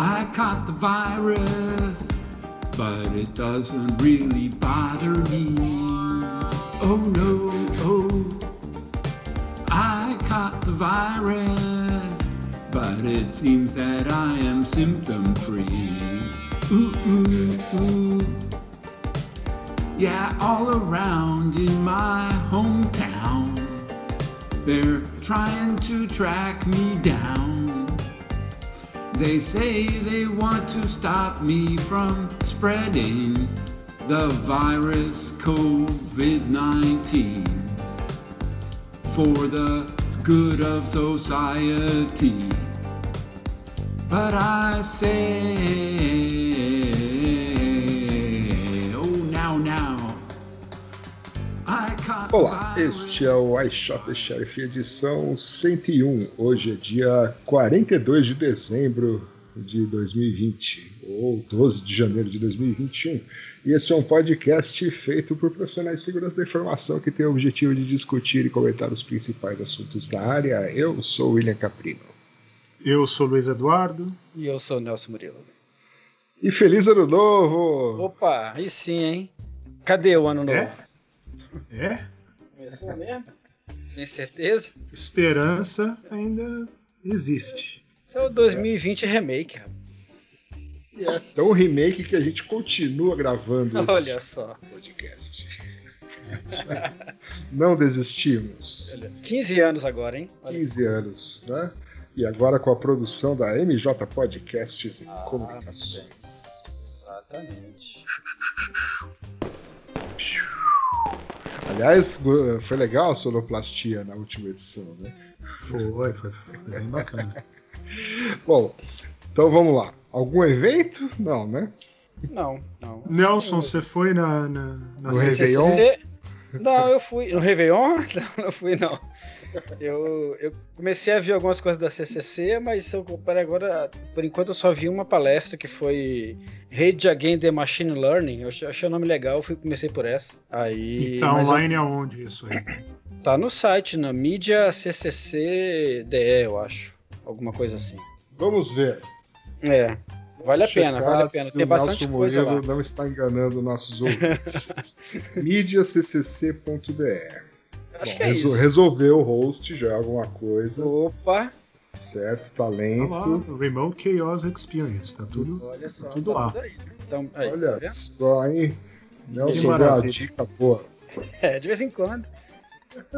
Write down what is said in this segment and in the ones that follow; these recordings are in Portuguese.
I caught the virus, but it doesn't really bother me. Oh no, oh, I caught the virus, but it seems that I am symptom free. Ooh, ooh, ooh. Yeah, all around in my hometown, they're trying to track me down. They say they want to stop me from spreading the virus COVID 19 for the good of society. But I say, Olá, este é o iShot the Sheriff edição 101. Hoje é dia 42 de dezembro de 2020, ou 12 de janeiro de 2021. E este é um podcast feito por profissionais de segurança da informação que tem o objetivo de discutir e comentar os principais assuntos da área. Eu sou o William Caprino. Eu sou o Luiz Eduardo. E eu sou o Nelson Murilo. E feliz ano novo! Opa, aí sim, hein? Cadê o ano novo? É? É? Começou mesmo? Tem certeza? Esperança ainda existe. Isso é o 2020 remake, rapaz. E é tão remake que a gente continua gravando esse Olha só. podcast. Não desistimos. 15 anos agora, hein? Olha. 15 anos, né? E agora com a produção da MJ Podcasts e Ah, Comunicações. Exatamente. Aliás, foi legal a sonoplastia na última edição, né? Foi, foi, foi bem bacana. Bom, então vamos lá. Algum evento? Não, né? Não, não. Nelson, você foi na, na, na No CCC? Réveillon? Não, eu fui. No Réveillon? Não, não fui, não. Eu, eu comecei a ver algumas coisas da CCC, mas eu comparar agora, por enquanto eu só vi uma palestra que foi Rede Again the Machine Learning. Eu achei, achei o nome legal, fui, comecei por essa. Aí, E tá mas eu- online aonde isso aí? tá no site, na mídia CCC DE, eu acho. Alguma coisa assim. Vamos ver. É, vale a pena, vale a pena. Tem bastante Nelson coisa lá. Não está enganando nossos ouvintes. mídiaccc.br Acho Bom, que é resol- isso. Resolveu o host já é alguma coisa, Opa, certo? Tá lá, Talento. Remote Chaos Experience, tá tudo. olha só. tudo tá lá. aí. Então, aí, tá Olha vendo? só, hein? Nelson deu uma dica boa. É, de vez em quando.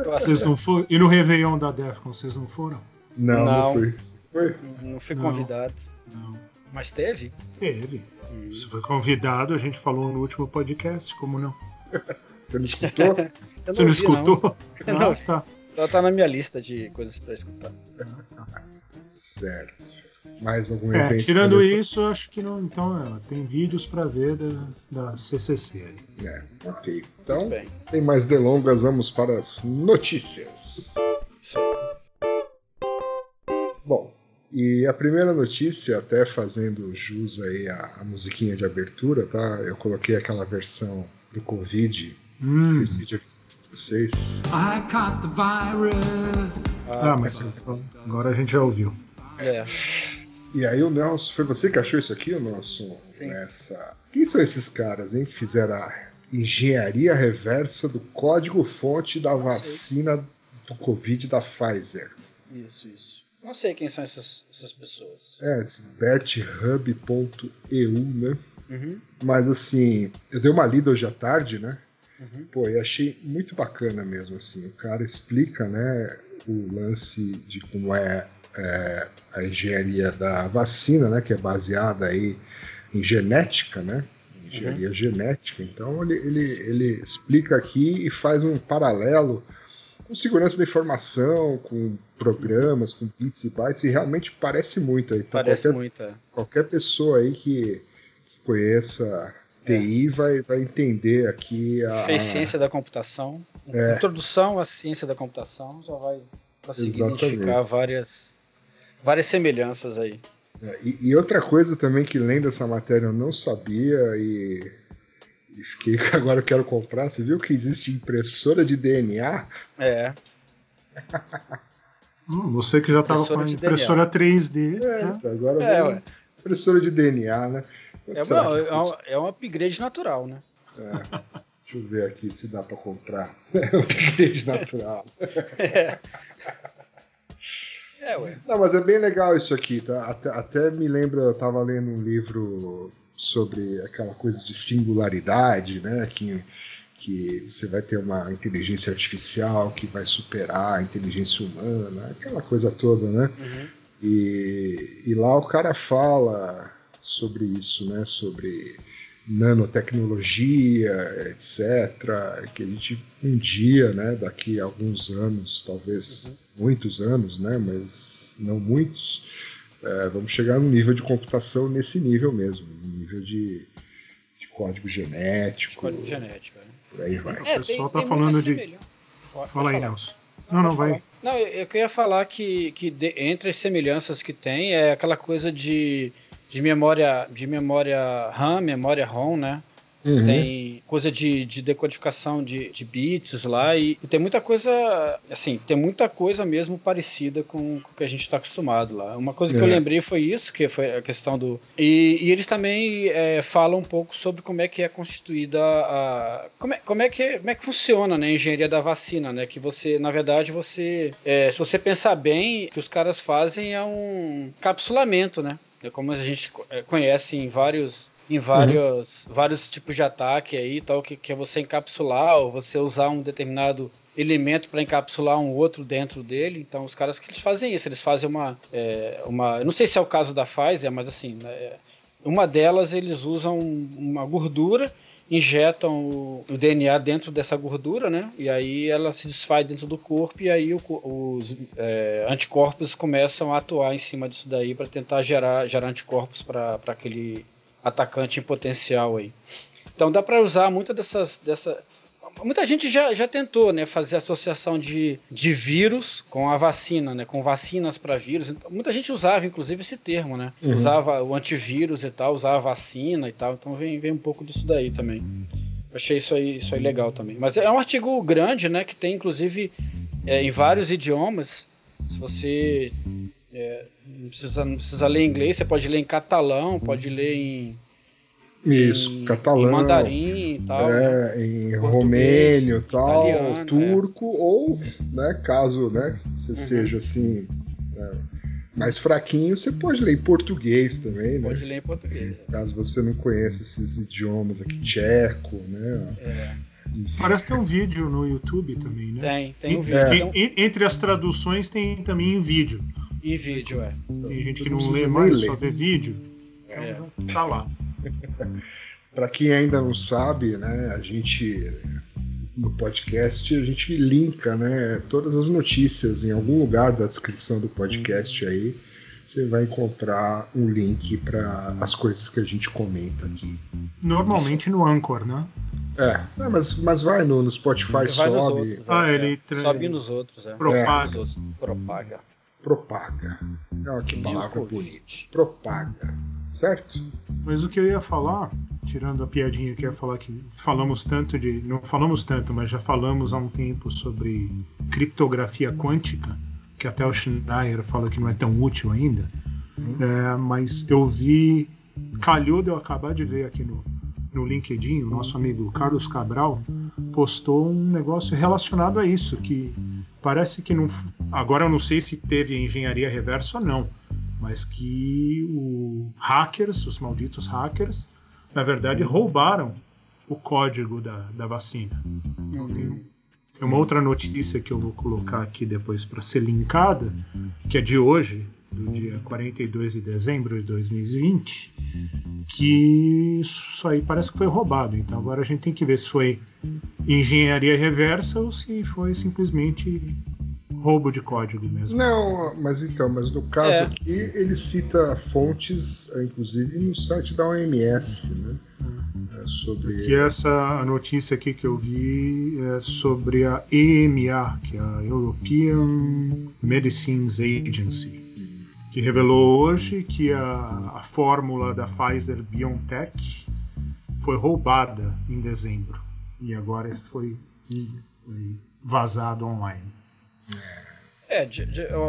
Vocês não foram? E no Réveillon da Defcon, vocês não foram? Não, não, Não. foi. Você Foi? não fui Não. convidado. Não. Mas teve? Teve. Hum. Você foi convidado, a gente falou no último podcast, como não? Você não escutou? Eu Você não ouvi, escutou? Não Ah, ouvi. tá. Ela tá na minha lista de coisas pra escutar. certo. Mais algum É, evento? tirando pra- isso, acho que não. Então, é, tem vídeos pra ver da, da CCC. É, ok. Então, sem mais delongas, vamos para as notícias. Isso aí. Bom, e a primeira notícia, até fazendo jus aí à, à musiquinha de abertura, tá? Eu coloquei aquela versão do Covid, Hum. esqueci de avisar vocês. I caught the virus. Ah, mas agora a gente já ouviu. É. E aí o Nelson, foi você que achou isso aqui, o Nelson? Sim. Nessa... Quem são esses caras, hein, que fizeram a engenharia reversa do código-fonte da Não sei. vacina do Covid da Pfizer? Isso, isso. Não sei quem são essas, essas pessoas. É, esse berthub.eu, né? Uhum, Mas assim, eu dei uma lida hoje à tarde, né? Uhum. Pô, e achei muito bacana mesmo, assim. O cara explica, né, o lance de como é, é, a engenharia da vacina, né, que é baseada aí em genética, né? Engenharia genética. Então ele, ele, ele explica aqui e faz um paralelo com segurança da informação, com programas, com bits e bytes, e realmente parece muito aí. Então, Parece qualquer, muito. é. qualquer pessoa aí que, que conheça TI vai, vai entender aqui a. Fez ciência da computação. É. Introdução à ciência da computação já vai conseguir Exatamente. identificar várias, várias semelhanças aí. É, E, e outra coisa também que lendo essa matéria eu não sabia e, e fiquei agora eu quero comprar. Você viu que existe impressora de DNA? É, Hum, você que já estava com a Impressora de impressora 3D. É, né? então agora é. Impressora de DNA, né? É, uma, é, um, é um upgrade natural, né? É. Deixa eu ver aqui se dá para comprar. É um upgrade natural. É. É, ué. Não, mas é bem legal isso aqui, tá? Até, até me lembra, eu tava lendo um livro sobre aquela coisa de singularidade, né? Que, que você vai ter uma inteligência artificial que vai superar a inteligência humana, aquela coisa toda, né? Uhum. E, e lá o cara fala sobre isso, né? Sobre nanotecnologia, etc. Que a gente um dia, né? Daqui a alguns anos, talvez uhum. muitos anos, né? Mas não muitos é, vamos chegar no nível de computação nesse nível mesmo, nível de, de código genético. De código genético, né? Por aí vai. É, o pessoal está falando de. Pode, Fala aí, Nelson. Não, não, vai. Não, eu queria falar que, que de, entre as semelhanças que tem é aquela coisa de, de memória de memória RAM, memória ROM, né? Uhum. Tem coisa de, de decodificação de, de bits lá e, e, tem muita coisa, assim, tem muita coisa mesmo parecida com, com o que a gente está acostumado lá. Uma coisa que é. eu lembrei foi isso, que foi a questão do... E, e eles também é, falam um pouco sobre como é que é constituída a... Como é, como é, que, como é que funciona né, a engenharia da vacina, né? Que você, na verdade, você... É, se você pensar bem, o que os caras fazem é um capsulamento, né? É como a gente é, conhece em vários em vários, uhum. vários tipos de ataque aí, tal, que, que é você encapsular ou você usar um determinado elemento para encapsular um outro dentro dele. Então, os caras que eles fazem isso, eles fazem uma, é, uma, eu não sei se é o caso da Pfizer, mas assim, né, uma delas eles usam uma gordura, injetam o, o, DNA dentro dessa gordura, né? E aí ela se desfaz dentro do corpo e aí o, os é, anticorpos começam a atuar em cima disso daí para tentar gerar, gerar anticorpos para aquele atacante em potencial aí. Então dá para usar muita dessas. Dessa... Muita gente já, já tentou né, fazer associação de, de vírus com a vacina, né, com vacinas para vírus. Então, muita gente usava, inclusive, esse termo, né? Uhum. Usava o antivírus e tal, usava vacina e tal. Então vem, vem um pouco disso daí também. Eu achei isso aí, isso aí legal também. Mas é um artigo grande, né? Que tem, inclusive, é, em vários idiomas. Se você é, não, precisa, não precisa ler em inglês, você pode ler em catalão, pode ler em. Isso, em, catalão. Em mandarim e tal. É, né? Em romênio tal, italiano, turco, é. ou, né, caso né, você uhum. seja assim. É, mais fraquinho, você pode ler em português também, né? Pode ler em português. É. Caso você não conheça esses idiomas aqui, tcheco, né? É. Parece ter um vídeo no YouTube também, né? Tem, tem um vídeo. É. Entre as traduções tem também um vídeo. E vídeo, é. Tem gente que não, não lê mais, ler. só vê vídeo. É. Então, tá lá. Para quem ainda não sabe, né, a gente no podcast a gente linka, né, todas as notícias em algum lugar da descrição do podcast aí. Você vai encontrar um link para as coisas que a gente comenta aqui. Normalmente no Anchor, né? É, é mas, mas vai no, no Spotify, vai sobe. Nos outros, é. ah, ele é. Sobe nos outros, é. Propaga. É. Propaga propaga. Olha que palavra bonita. Propaga. Certo? Mas o que eu ia falar, tirando a piadinha que eu ia falar que falamos tanto de. Não falamos tanto, mas já falamos há um tempo sobre criptografia quântica, que até o Schneier fala que não é tão útil ainda. Uhum. É, mas eu vi. Calhou de eu acabar de ver aqui no, no LinkedIn, o nosso amigo Carlos Cabral postou um negócio relacionado a isso, que parece que não. Agora eu não sei se teve engenharia reversa ou não, mas que os hackers, os malditos hackers, na verdade roubaram o código da, da vacina. Tem, tem uma outra notícia que eu vou colocar aqui depois para ser linkada, que é de hoje, do dia 42 de dezembro de 2020, que isso aí parece que foi roubado. Então agora a gente tem que ver se foi engenharia reversa ou se foi simplesmente roubo de código mesmo. Não, mas então, mas no caso é. aqui ele cita fontes, inclusive no site da OMS, né? É sobre... Que essa notícia aqui que eu vi é sobre a EMA, que é a European Medicines Agency que revelou hoje que a, a fórmula da Pfizer BioNTech foi roubada em dezembro e agora foi, foi vazado online. É,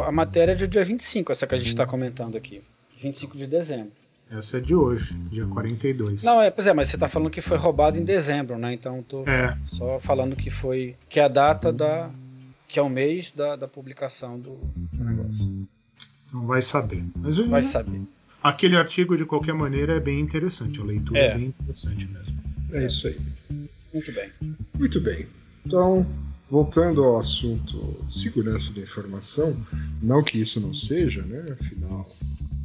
a matéria é do dia 25, essa que a gente está comentando aqui. 25 de dezembro. Essa é de hoje, dia 42. Não, é, pois é, mas você tá falando que foi roubado em dezembro, né? Então tô É, só falando que foi. Que é a data da. Que é o mês da, da publicação do, do negócio. não vai saber. Mas o- Vai saber. aquele artigo, de qualquer maneira, é bem interessante. A leitura é, É. bem interessante mesmo. É isso aí. Muito bem. Muito bem. Então, voltando ao assunto segurança da informação, não que isso não seja, né? Afinal,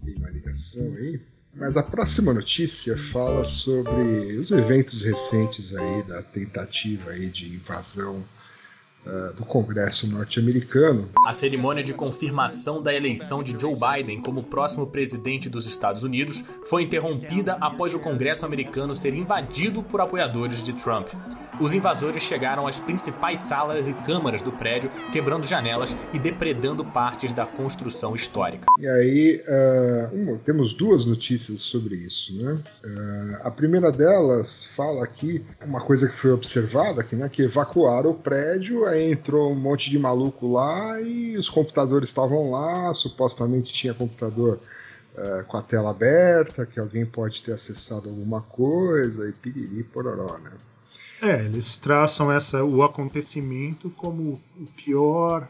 tem uma ligação aí. Mas a próxima notícia fala sobre os eventos recentes aí da tentativa aí de invasão do Congresso norte-americano. A cerimônia de confirmação da eleição de Joe Biden como próximo presidente dos Estados Unidos foi interrompida após o Congresso americano ser invadido por apoiadores de Trump. Os invasores chegaram às principais salas e câmaras do prédio, quebrando janelas e depredando partes da construção histórica. E aí, ah, uma- temos duas notícias sobre isso, né? Ah, a primeira delas fala aqui uma coisa que foi observada, que, né, que evacuaram o prédio, entrou um monte de maluco lá e os computadores estavam lá, supostamente tinha computador ah, com a tela aberta, que alguém pode ter acessado alguma coisa e piriri pororó, né? É, eles traçam essa, o acontecimento como o pior,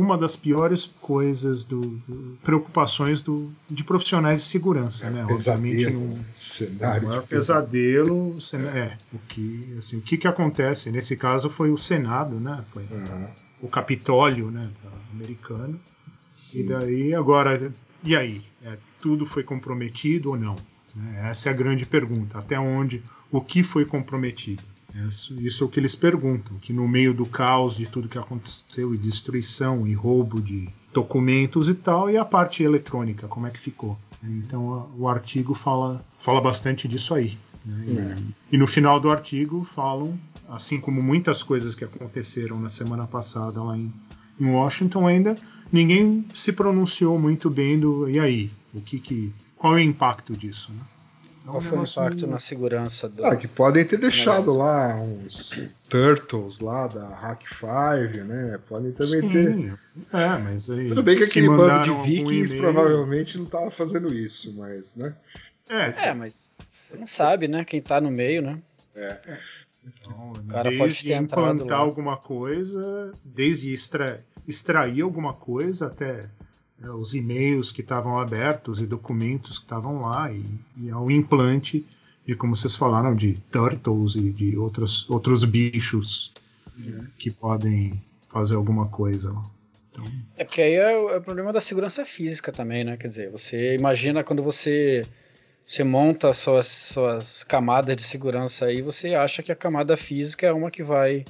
uma das piores coisas do, do- preocupações do, de profissionais de segurança, né? Obviamente o cenário pesadelo. pesadelo cena- é o que assim o que que acontece nesse caso foi o Senado, né? Foi Ah, o Capitólio, né? Americano. E sim. daí agora e aí É, tudo foi comprometido ou não? né? Essa é a grande pergunta. Até onde o que foi comprometido? Isso, isso é o que eles perguntam, que no meio do caos de tudo que aconteceu, e destruição, e roubo de documentos e tal, e a parte eletrônica, como é que ficou? Então o artigo fala, fala bastante disso aí. né? E, e no final do artigo falam, assim como muitas coisas que aconteceram na semana passada lá em, em Washington ainda, ninguém se pronunciou muito bem do e aí, o que que qual é o impacto disso, né? Então, Qual foi o impacto na segurança do. Ah, que podem ter deixado lá uns Turtles lá da Hack 5, né? Podem também ter. Sim, é, mas aí Tudo bem que se aquele bando de vikings provavelmente não tava fazendo isso, mas, né? É, É, mas você não sabe, né? Quem tá no meio, né? Então, cara desde pode ter implantar lá. alguma coisa, desde extra, extrair alguma coisa até é, os e-mails que estavam abertos e documentos que estavam lá e, e ao implante de como vocês falaram de turtles e de outros outros bichos que podem fazer alguma coisa. lá. É porque aí é o, é o problema da segurança física também, né? Quer dizer, você imagina quando você, você monta suas, suas camadas de segurança aí, você acha que a camada física é uma que vai,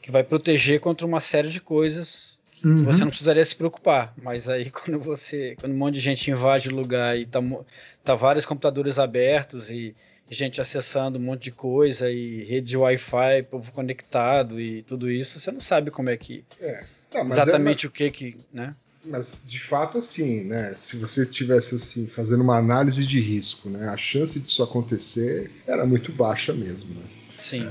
que vai proteger contra uma série de coisas Uhum. você não precisaria se preocupar. Mas aí quando você. Quando um monte de gente invade o lugar e tá, tá vários computadores abertos e gente acessando um monte de coisa e rede de Wi-Fi, povo conectado e tudo isso, você não sabe como é que. Não, mas é- exatamente o que que. né? mas de fato, assim, né? Se você tivesse assim, fazendo uma análise de risco, né? A chance disso acontecer era muito baixa mesmo, né? Sim.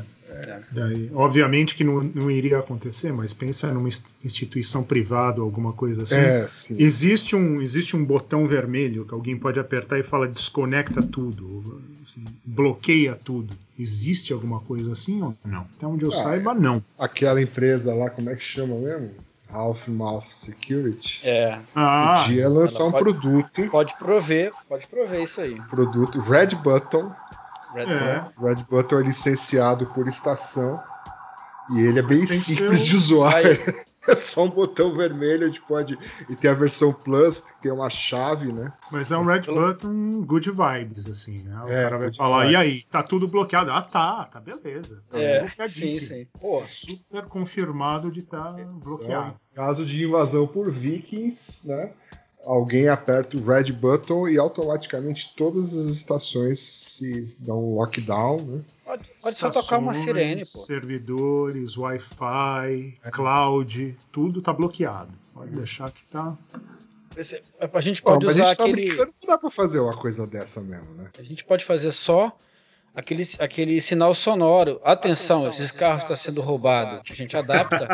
Daí, obviamente que não, não iria acontecer, mas pensa numa ins- instituição privada ou alguma coisa assim. É, sim. Existe um, existe um botão vermelho que alguém pode apertar e fala desconecta tudo, assim, bloqueia tudo. Existe alguma coisa assim ou não? Até onde eu Ah, saiba, não. Aquela empresa lá, como é que chama mesmo? Half Mouth Security. É. Ah, Podia lançar um pode- produto, Pode prover, pode prover isso aí. produto Red Button. Red É. Bull. Red Button é licenciado por estação e ele é bem simples de um- usuário. É só um botão vermelho, a gente pode. E tem a versão Plus, que tem uma chave, né? mas é um red button good vibes, assim, né? O É, cara vai falar, vibes. e aí, tá tudo bloqueado? Ah, tá, tá beleza. Tá É, sim, sim. Pô, Super confirmado de estar bloqueado. Então, caso de invasão por vikings, né? Alguém aperta o red button e automaticamente todas as estações se dão um lockdown, né? pode, pode só tocar uma sirene, pô. Servidores, Wi-Fi, cloud, tudo tá bloqueado. Pode deixar que tá. Esse- A gente Bom, pode mas a usar gente tá aquele. brincando, não dá pra fazer uma coisa dessa mesmo, né? A gente pode fazer só aquele, aquele sinal sonoro. Atenção, esses carros estão sendo roubados. A gente adapta.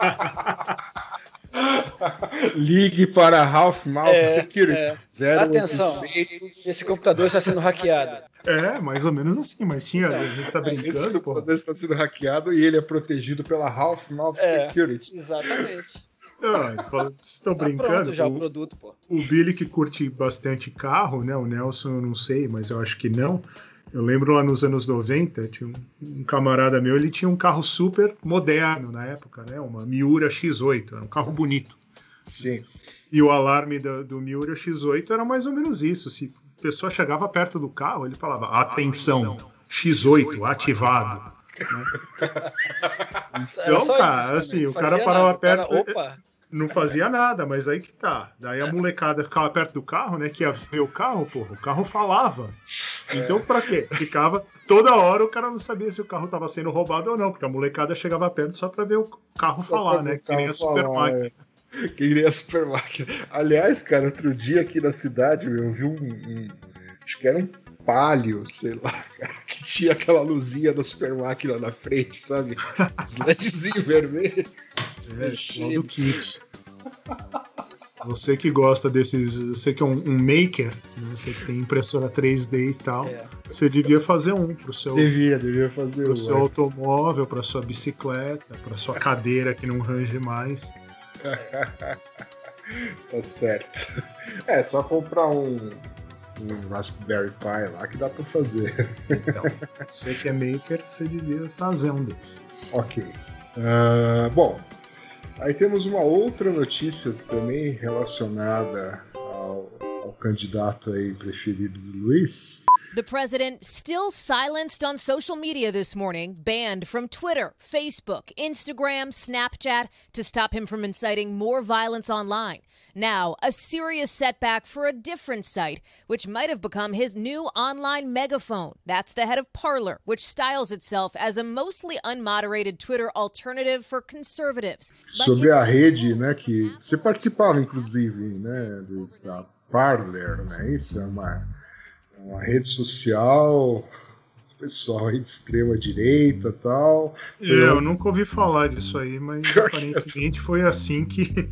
Ligue para Half Mouth É, Security. é. Atenção, esse computador está sendo hackeado. É, mais ou menos assim, mas tinha. A gente tá Esse brincando, pô. computador está sendo hackeado e ele é protegido pela Half Mouth É. Security. Exatamente. Não, Vocês estão Tá brincando? já o o, produto, pô. o Billy que curte bastante carro, né? O Nelson eu não sei, mas eu acho que não. Eu lembro lá nos anos 90, tinha um, um camarada meu, ele tinha um carro super moderno na época, né? Uma Miura X8, era um carro bonito. Sim. E o alarme do, do Miura X8 era mais ou menos isso. Se a pessoa chegava perto do carro, ele falava: Atenção, X8 ativado. Era Então, só cara, isso, né? assim, o cara parava nada, perto- cara, Opa, Não fazia nada, mas aí que tá. Daí a molecada ficava perto do carro, né? Que ia ver o carro, porra, o carro falava. Então pra quê? Ficava toda hora o cara não sabia se o carro tava sendo roubado ou não, porque a molecada chegava perto só pra ver o carro Só falar, né? Que nem a super máquina. é. Que nem a super máquina. Aliás, cara, outro dia aqui na cidade, meu, eu vi um, um- Acho que era um palio, sei lá, cara, que tinha aquela luzinha da super máquina na frente, sabe? Os LEDzinhos vermelhos. É, do kit. Você que gosta desses. Você que é um, um maker, né? Você que tem impressora 3D e tal, É. você devia fazer um pro seu, Devia, devia fazer pro o. seu automóvel, pra sua bicicleta, pra sua cadeira que não range mais. Tá certo. É, só comprar um, um Raspberry Pi lá que dá pra fazer. Então, você que é maker, você devia fazer um desses. Ok. Ah, bom, aí temos uma outra notícia também relacionada ao, ao candidato aí preferido do Luiz. The president still silenced on social media this morning, banned from Twitter, Facebook, Instagram, Snapchat to stop him from inciting more violence online. Now, a serious setback for a different site, which might have become his new online megaphone. That's the head of Parler, which styles itself as a mostly unmoderated Twitter alternative for conservatives. Sobre a rede, né, que você participava inclusive, né, Luiz, da Parler, né, isso é uma, é uma rede social, pessoal aí de extrema direita e tal. Eu nunca ouvi falar disso aí, mas aparentemente foi assim que,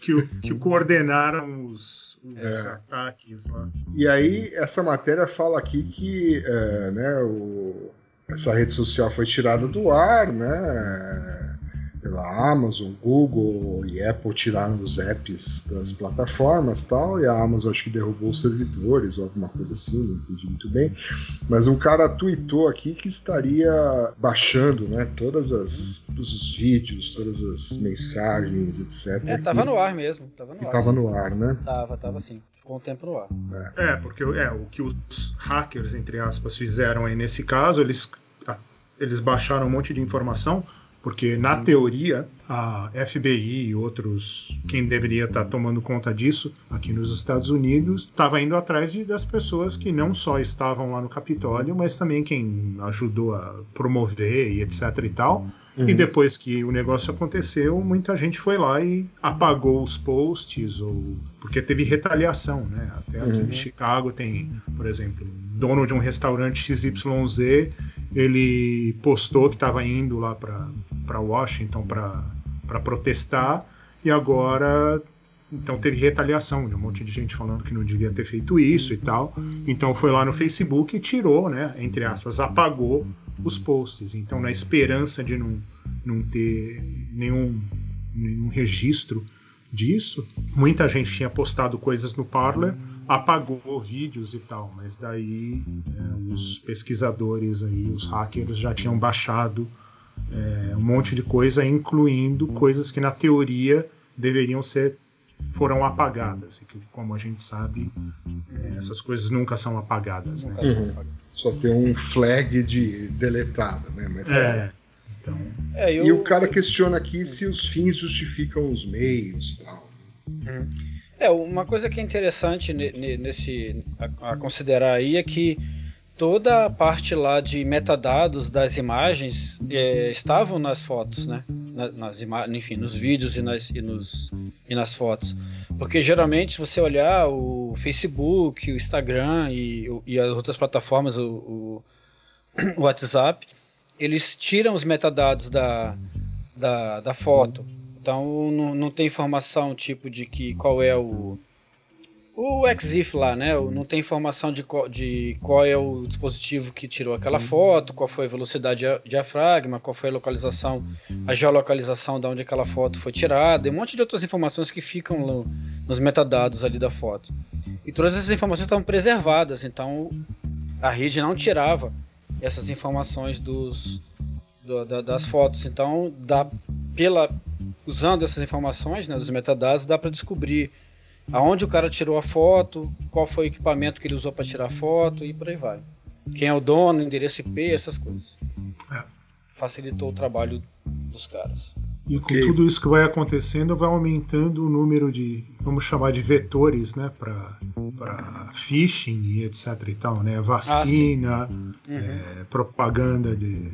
que, que coordenaram os, os É. ataques lá. E aí, essa matéria fala aqui que é, né, o- essa rede social foi tirada do ar, né? Pela Amazon, Google e Apple tiraram os apps das plataformas tal, e a Amazon acho que derrubou os servidores ou alguma coisa assim, não entendi muito bem. Mas um cara tweetou aqui que estaria baixando né, todas as, todos os vídeos, todas as mensagens, etc. É, tava no ar mesmo. Tava no ar. tava no ar, né? Tava, tava sim. Ficou um tempo no ar. É, porque é, o que os hackers, entre aspas, fizeram aí nesse caso, eles, eles baixaram um monte de informação, porque na teoria a FBI e outros, quem deveria estar tomando conta disso aqui nos Estados Unidos, estava indo atrás de, das pessoas que não só estavam lá no Capitólio, mas também quem ajudou a promover e etc e tal. E depois que o negócio aconteceu, muita gente foi lá e apagou os posts, ou porque teve retaliação, né? Até aqui Uhum. em Chicago tem, por exemplo, dono de um restaurante XYZ, ele postou que estava indo lá para Washington para protestar, e agora então teve retaliação de um monte de gente falando que não devia ter feito isso e tal. Então foi lá no Facebook e tirou, né? Entre aspas, apagou os posts. Então, na esperança de não, não ter nenhum, nenhum registro disso, muita gente tinha postado coisas no Parler, apagou vídeos e tal, mas daí é, os pesquisadores aí, os hackers já tinham baixado é, um monte de coisa, incluindo coisas que na teoria deveriam ser foram apagadas, e que como a gente sabe, é, essas coisas nunca são apagadas. Né? Nunca Uhum. Só tem um flag de deletado, né? Mas É, então, É, eu, E o cara questiona aqui se os fins justificam os meios tal. É, uma coisa que é interessante ne- ne- nesse a, a considerar aí é que toda a parte lá de metadados das imagens é, estavam nas fotos, né? Na- nas ima enfim, nos vídeos e nas, e, nos, e nas fotos. Porque geralmente, se você olhar o Facebook, o Instagram e, e as outras plataformas, o, o- o WhatsApp, eles tiram os metadados da, da, da foto. Então não, não tem informação tipo de que qual é o o EXIF lá, né? Não tem informação de qual, de qual é o dispositivo que tirou aquela foto, qual foi a velocidade de diafragma, qual foi a localização, a geolocalização de onde aquela foto foi tirada, e um monte de outras informações que ficam no, nos metadados ali da foto. E todas essas informações estão preservadas, então a rede não tirava essas informações dos, do, da, das fotos. Então, dá pela usando essas informações, né, dos metadados, dá para descobrir aonde o cara tirou a foto, qual foi o equipamento que ele usou para tirar a foto e por aí vai. Quem é o dono, endereço IP, essas coisas. É. Facilitou o trabalho dos caras. E com okay. tudo isso que vai acontecendo, vai aumentando o número de, vamos chamar de vetores, né, para phishing e etc e tal, né, vacina, ah, uhum. é, propaganda de,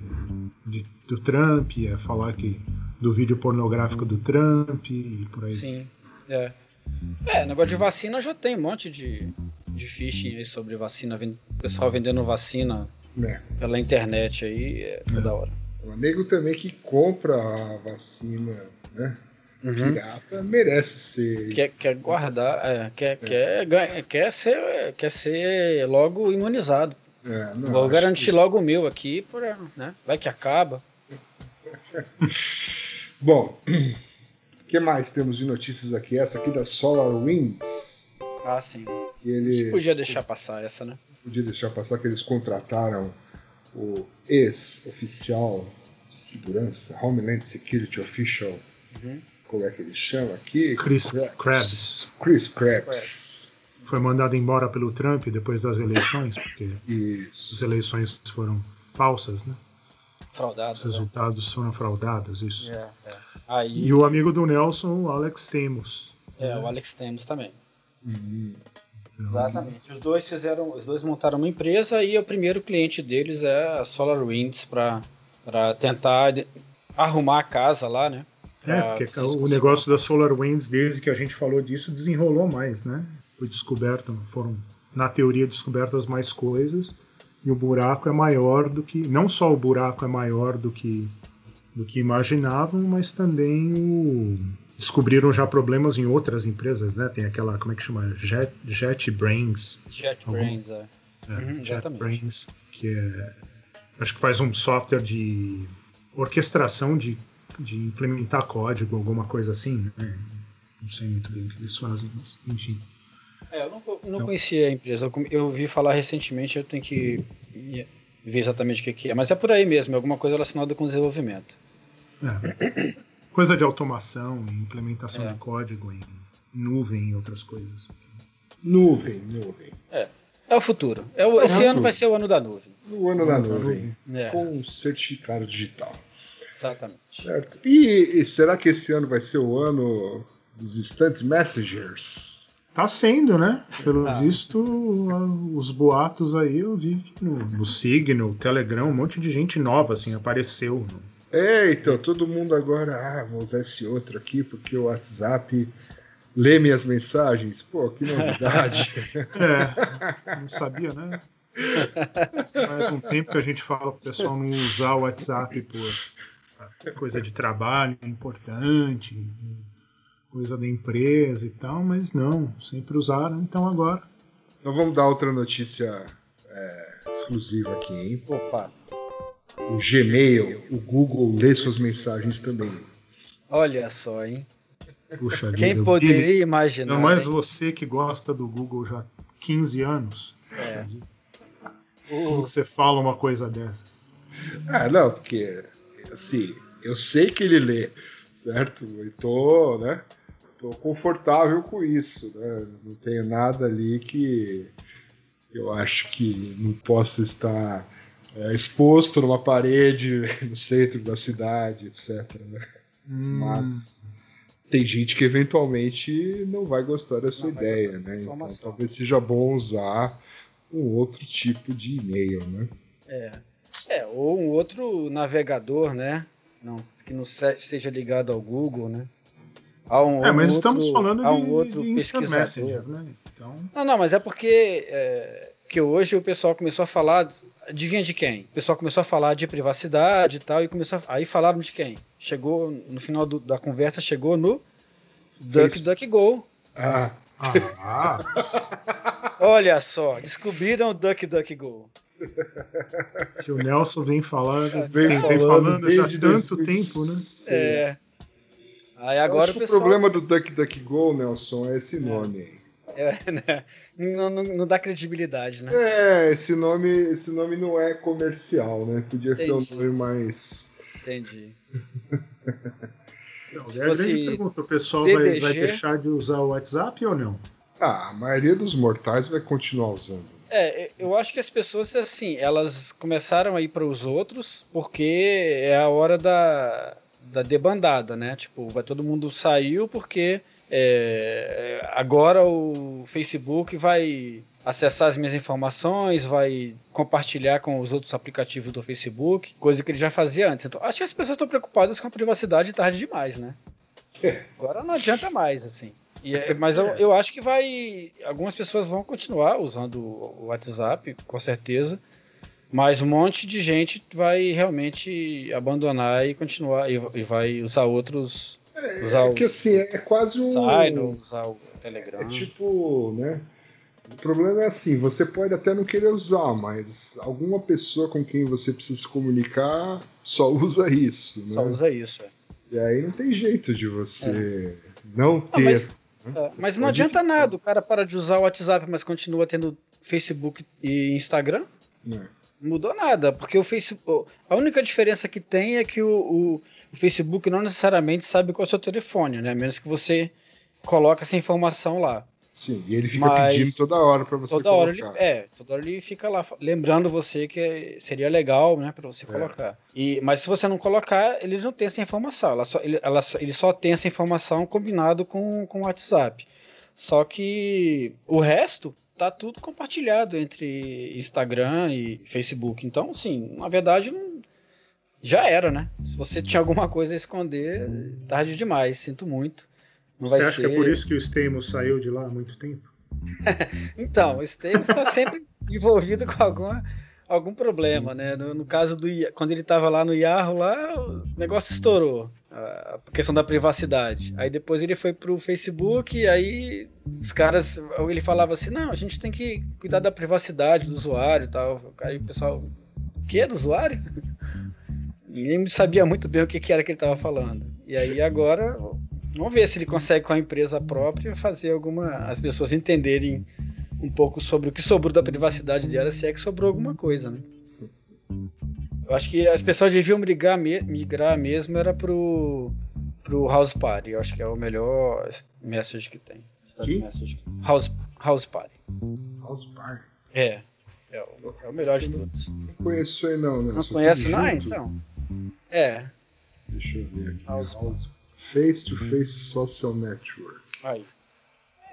de, do Trump, é falar que do vídeo pornográfico do Trump e por aí. Sim, é. É, negócio de vacina já tem um monte de, de phishing aí sobre vacina, pessoal vendendo vacina é. pela internet aí, é toda é. hora. O nego também que compra a vacina, né? Uhum. Pirata merece ser. Quer, quer guardar, é, quer, é. Quer, quer, ser, quer ser logo imunizado. É, não, Vou garantir que... logo o meu aqui, pra, né? Vai que acaba. Bom, que mais temos de notícias aqui? Essa aqui da SolarWinds. Ah, sim. Que eles... Podia deixar passar essa, né? Podia deixar passar que eles contrataram o ex-oficial de segurança, Homeland Security Official. Uhum. Como é que ele chama aqui? Chris Krebs. Chris Krebs. Foi mandado embora pelo Trump depois das eleições, porque Isso. as eleições foram falsas, né? Fraudados. Os resultados né? foram fraudados, isso. É, é. Aí... E o amigo do Nelson, o Alex Temos. É, né? o Alex Temos também. Uhum. Exatamente. Os dois fizeram, os dois montaram uma empresa e o primeiro cliente deles é a SolarWinds para tentar arrumar a casa lá, né? É, porque o negócio da SolarWinds, desde que a gente falou disso, desenrolou mais, né? Foi descoberto, foram, na teoria, descobertas mais coisas e o buraco é maior do que. Não só o buraco é maior do que, do que imaginavam, mas também o, descobriram já problemas em outras empresas, né? Tem aquela, como é que chama? Jet, JetBrains. JetBrains, é. é uhum, JetBrains, que é. Acho que faz um software de orquestração de, de implementar código, alguma coisa assim. Né? Não sei muito bem o que eles fazem, mas enfim. É, eu não, não então, conhecia a empresa. Eu ouvi falar recentemente, eu tenho que ver exatamente o que é. Mas é por aí mesmo, é alguma coisa relacionada com desenvolvimento. É. Coisa de automação, implementação é. de código em nuvem e outras coisas. Nuvem, nuvem. É. É o futuro. É o, esse é ano vai ser o ano da nuvem. O ano da nuvem. É. Com certificado digital. Exatamente. Certo. E, e, será que esse ano vai ser o ano dos instant messengers? Tá sendo, né? Pelo ah. visto, os boatos aí eu vi que no, no Signal, Telegram, um monte de gente nova assim apareceu. É, então, todo mundo agora, ah, vou usar esse outro aqui porque o WhatsApp lê minhas mensagens. Pô, que novidade. é, não sabia, né? Faz um tempo que a gente fala pro pessoal não usar o WhatsApp por coisa de trabalho importante, coisa da empresa e tal, mas não, sempre usaram, então agora. Então vamos dar outra notícia é, exclusiva aqui, hein? Opa! O Gmail, o Google lê suas mensagens também. Olha só, hein? Puxa Quem vida, poderia imaginar? Não mais hein? você que gosta do Google já há 15 anos. É. Como você fala uma coisa dessas? Ah, não, porque assim, eu sei que ele lê, certo? Eu tô, né? tô confortável com isso, né? Não tenho nada ali que eu acho que não possa estar é, exposto numa parede no centro da cidade, etc. Né? Hum. Mas tem gente que eventualmente não vai gostar dessa não ideia, né? Então talvez seja bom usar um outro tipo de e-mail, né? É. é, ou um outro navegador, né? Não, que não seja ligado ao Google, né? Há um, é, mas outro, estamos falando há um de, outro de pesquisador. Messenger, né? Então... Não, não, mas é porque é, Porque hoje o pessoal começou a falar, adivinha de quem? O pessoal começou a falar de privacidade e tal, e começou a, aí falaram de quem? Chegou, no final do, da conversa, chegou no DuckDuckGo. Ah, Ah, Olha só, descobriram o DuckDuckGo. que o Nelson vem falando, Vem vem, falando falando já há desde tanto 2006. tempo, né? É. Aí Eu agora acho o que o pessoal. problema do DuckDuckGo, Nelson, é esse nome aí. É, né? não, não, não dá credibilidade, né? É, esse nome, esse nome não é comercial, né? Podia ser um Entendi. nome mais. Entendi. Então, Se é fosse pergunta: o pessoal vai, vai deixar de usar o WhatsApp ou não? Ah, a maioria dos mortais vai continuar usando. É, eu acho que as pessoas, assim, elas começaram a ir para os outros porque é a hora da, da debandada, né? Tipo, vai todo mundo saiu porque é, agora o Facebook vai acessar as minhas informações, vai compartilhar com os outros aplicativos do Facebook, coisa que ele já fazia antes. Então, acho que as pessoas estão preocupadas com a privacidade tarde demais, né? Agora não adianta mais, assim. E é- mas eu, eu acho que vai. Algumas pessoas vão continuar usando o WhatsApp, com certeza. Mas um monte de gente vai realmente abandonar e continuar. E, e vai usar outros. Usar É que os assim, é quase um. Signal, usar o Telegram. É tipo, né? O problema é assim, você pode até não querer usar, mas alguma pessoa com quem você precisa se comunicar só usa isso, né? Só usa isso. é. E aí não tem jeito de você não ter. mas- né? É, mas não Pode adianta ficar. nada. O cara para de usar o WhatsApp, mas continua tendo Facebook e Instagram. né? Mudou nada, porque o Facebook. A única diferença que tem é que o, o- o Facebook não necessariamente sabe qual é o seu telefone, né? Menos que você coloque essa informação lá. Sim, e ele fica Mas pedindo toda hora para você Toda hora ele, colocar. é, toda hora ele fica lá lembrando você que seria legal, né, para você É. colocar. E, mas se você não colocar, eles não têm essa informação. Ela só, ele, ela, só- ele só tem essa informação combinado com, com o WhatsApp. Só que o resto tá tudo compartilhado entre Instagram e Facebook. Então, sim, na verdade, já era, né? Se você tinha alguma coisa a esconder, tarde demais. Sinto muito. Não Você acha ser... que é por isso que o Stamos saiu de lá há muito tempo? Então, o Esteves está sempre envolvido com alguma, algum problema, né? No, no caso do quando ele estava lá no Yahoo, lá o negócio estourou, a questão da privacidade. Aí depois ele foi pro Facebook aí os caras, ele falava assim, não, a gente tem que cuidar da privacidade do usuário e tal. Aí o pessoal, o que do usuário? Ninguém sabia muito bem o que, que era que ele estava falando. E aí agora Vamos ver se ele consegue com a empresa própria fazer alguma. as pessoas entenderem um pouco sobre o que sobrou da privacidade dela, se é que sobrou alguma coisa, né? Eu acho que as pessoas deviam migrar, migrar mesmo era pro, pro House Party. Eu acho que é o melhor message que tem. Que? message. House, house Party. House Party. É. É o, é o melhor de todos. Não conheço isso aí não, né? Não Só conhece, não? Junto. Então. É. Deixa eu ver aqui. House House Face to Face Social Network. Aí.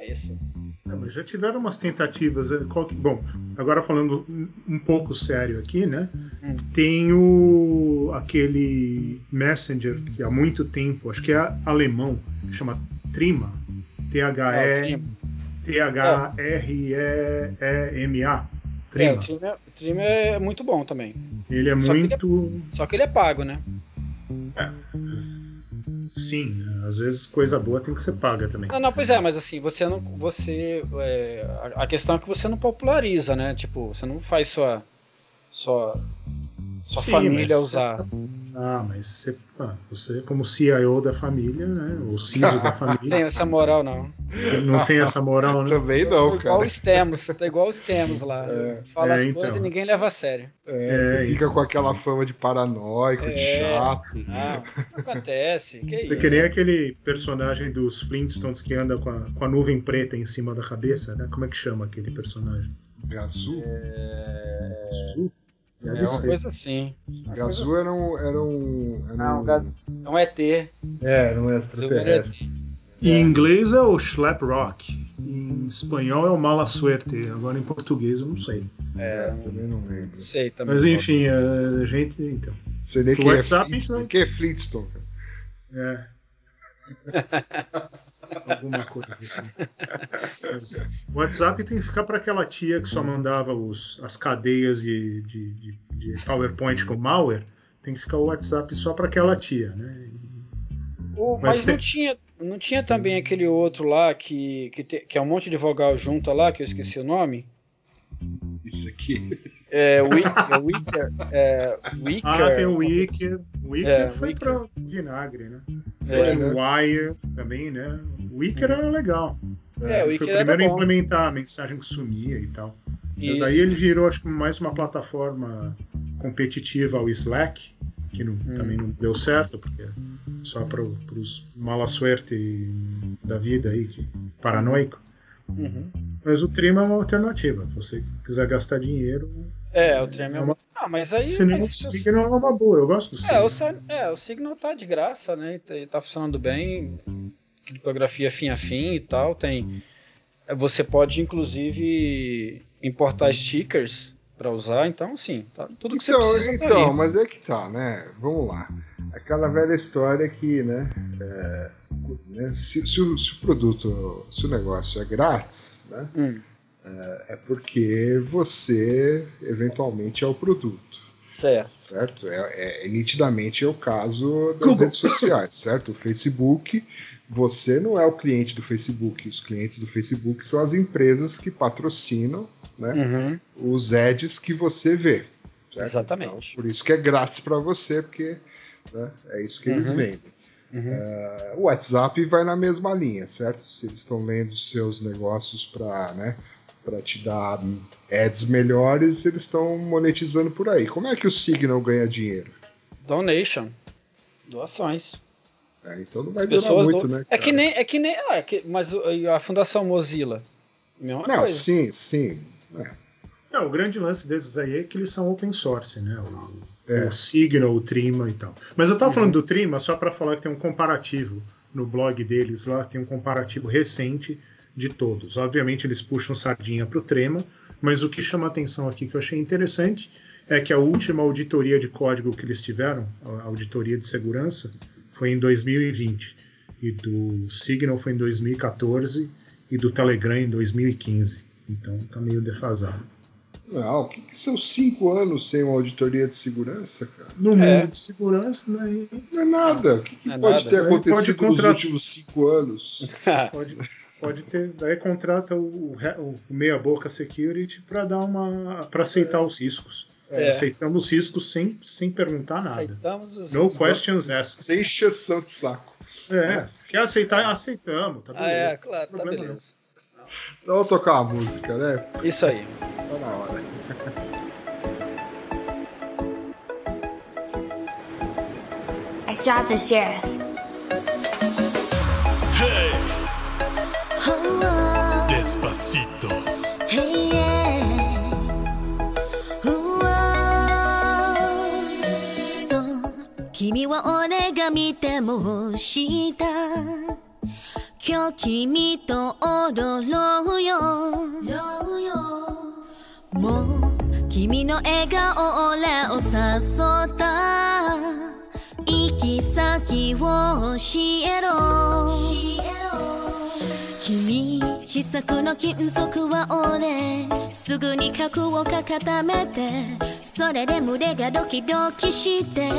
É isso. É, já tiveram umas tentativas. é, qual que- bom, agora falando um- pouco sério aqui, né? Hum. Tem o aquele Messenger que há muito tempo, acho que é alemão, que chama Trima. É, T-H-E Trima. T-H-R-E-E-M-A. É, Trima. o é, o Trim é muito bom também. Ele é Só que ele é- muito. Só que ele é pago, né? Sim, às vezes coisa boa tem que ser paga também. Não, não, pois é, mas assim, você não. Você. é, a- questão é que você não populariza, né? Tipo, você não faz sua. Sua, sua Sim, família mas- usar. Ah, mas você, ah, você como CIO da família, né? Ou CISO da Não família, tem essa moral, não. não tem essa moral, né? Também não, igual cara. os Temos, tá igual os Temos lá. Fala É, as então. coisas e ninguém leva a sério. É, É, você fica com aquela fama de paranoico, de É. chato. Não, não acontece. Que Você isso? que nem aquele personagem dos Flintstones que anda com a, com a nuvem preta em cima da cabeça, né? Como é que chama aquele personagem? Gazu? É, Deve é uma ser. coisa assim. Gazu era um. Era um, era Não, um... Gazu- É um ET. É, era um extraterrestre. ET. Em inglês é o Slap Rock, em espanhol é o Mala Suerte, agora em português eu não sei. É, também não lembro. Sei também. Mas enfim, a gente. Então. Sei nem O quem é WhatsApp, Flintstone. não. Quem é Flintstone, cara? É. Alguma coisa assim. O WhatsApp tem que ficar para aquela tia que só mandava os, as cadeias de, de, de, de PowerPoint com malware. Tem que ficar o WhatsApp só para aquela tia, né? O, Mas mas tem- não, tinha, não tinha também aquele outro lá que, que, te- que é um monte de vogal junto lá, que eu esqueci o nome? Isso aqui. É, é Wicker. É, Wicker. Ah, tem o Wicker. O Wicker É, foi para vinagre, né? É, o Wire também, né? O Wicker era legal. É, o Wicker foi o primeiro a implementar a mensagem que sumia e tal. Isso. daí ele virou, acho que mais uma plataforma competitiva ao Slack, que não- Hum. também não deu certo, porque só para os mala suerte da vida aí, que- paranoico. Uhum. Mas o Trim é uma alternativa. Se você quiser gastar dinheiro, É, o Trem é É uma. Não, mas aí. se não, mas o Signal é uma boa. Eu gosto do É, o, Signal. É, o Signal tá de graça, né? E tá- e tá funcionando bem. Criptografia fim a fim e tal. Tem. Você pode, inclusive, importar stickers para usar. Então, sim, tá, tudo que você Então, precisa. tá então, ali. mas é que tá, né? Vamos lá. Aquela velha história que, né? é, né, se, se o, se o produto, se o negócio é grátis, né? Hum, É porque você eventualmente é o produto. certo. certo? É, é- é nitidamente é o caso das redes sociais, certo? O Facebook, você não é o cliente do Facebook, os clientes do Facebook são as empresas que patrocinam né, Uhum, os ads que você vê. certo? Exatamente. Então, por isso que é grátis para você, porque né, é isso que eles Uhum. vendem. uhum. É, O WhatsApp vai na mesma linha, certo? Se eles estão lendo seus negócios para né, para te dar ads melhores, eles estão monetizando por aí. Como é que o Signal ganha dinheiro? Donation. Doações. É, então não vai durar muito, doam. né? É cara? que nem. É que nem ah, é que- mas o- a Fundação Mozilla. Mesma Não, coisa. sim, sim. É, o grande lance desses aí é que eles são open source, né? O, É. o Signal, o Trima e tal. Mas eu tava falando do Trima só para falar que tem um comparativo no blog deles lá, tem um comparativo recente de todos. Obviamente eles puxam sardinha pro Trema, mas o que chama atenção aqui que eu achei interessante é que a última auditoria de código que eles tiveram, a auditoria de segurança, foi em 2020. E do Signal foi em 2014 e do Telegram em 2015. Então tá meio defasado. Não, o que, que são cinco anos sem uma auditoria de segurança, cara? No mundo É. de segurança, né? Não é nada. O que, que Não é pode nada. ter acontecido pode nos últimos cinco anos? Pode, pode ter. Daí contrata o, re- o meia boca security para dar uma. para aceitar os riscos. É. Aceitamos os riscos sem, sem perguntar nada. Aceitamos os. No os- questions asked. Sem encheção de saco. É. Quer aceitar? Aceitamos. Tá Ah, é, beleza. claro, tá beleza. Então vamos tocar uma música, né? Isso aí. Tá na hora. I shot the sheriff. Despacito. Hey, 君は俺が見てもした。今日君と踊ろうよ。もう君の笑顔俺を誘った。行き先を教えろ。君試作の金属は俺すぐに核を固めてそれで胸がドキドキして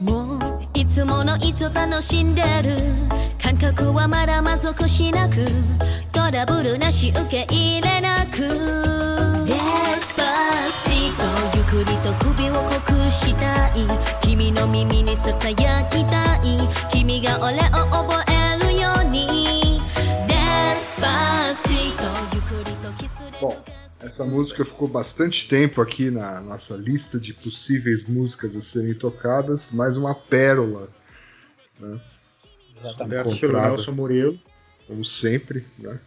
もういつものいつ楽しんでる。感覚はまだ満足しなくトラブルなし受け入れなく。デスパシートゆっくりと首を濃くしたい。君の耳にささやきたい。君が俺を覚え essa música ficou bastante tempo aqui na nossa lista de possíveis músicas a serem tocadas, mais uma pérola, Exatamente. Aberto pelo. Nelson Murilo. como sempre, né?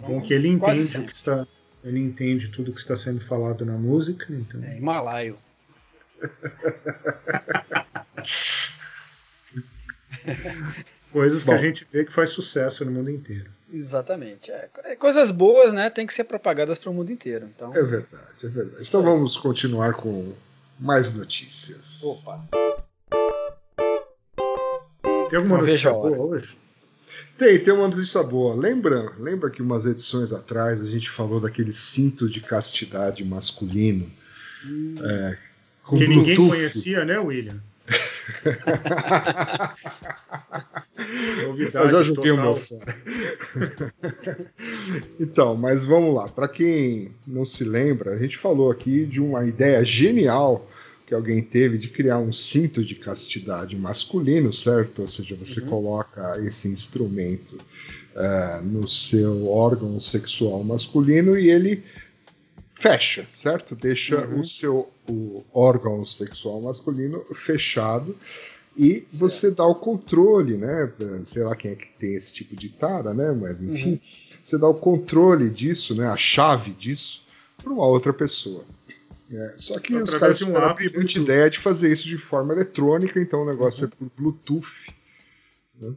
Bom que ele entende o que está. Ele entende tudo que está sendo falado na música, então. É, Himalaio. Coisas que Bom. a gente vê que faz sucesso no mundo inteiro. Exatamente. É, é, coisas boas, né? Tem que ser propagadas para o mundo inteiro. Então, É verdade, é verdade. Então vamos continuar com mais notícias. opa. Tem alguma Não notícia boa hoje? Tem, tem uma notícia boa. Lembra, lembra que umas edições atrás a gente falou daquele cinto de castidade masculino? É, com Que ninguém Bluetooth? conhecia, né, William? Novidade Eu já joguei o total. meu fora. então, mas vamos lá. Para quem não se lembra, a gente falou aqui de uma ideia genial que alguém teve de criar um cinto de castidade masculino, certo? Ou seja, você coloca esse instrumento eh, no seu órgão sexual masculino e ele fecha, certo? Deixa o seu o órgão sexual masculino fechado e você dá o controle, né? Sei lá quem é que tem esse tipo de tara, né? Mas enfim, você dá o controle disso, né? A chave disso para uma outra pessoa. É, só que os Através caras de um tiveram a brilhante ideia de fazer isso de forma eletrônica, então o negócio é por Bluetooth. né?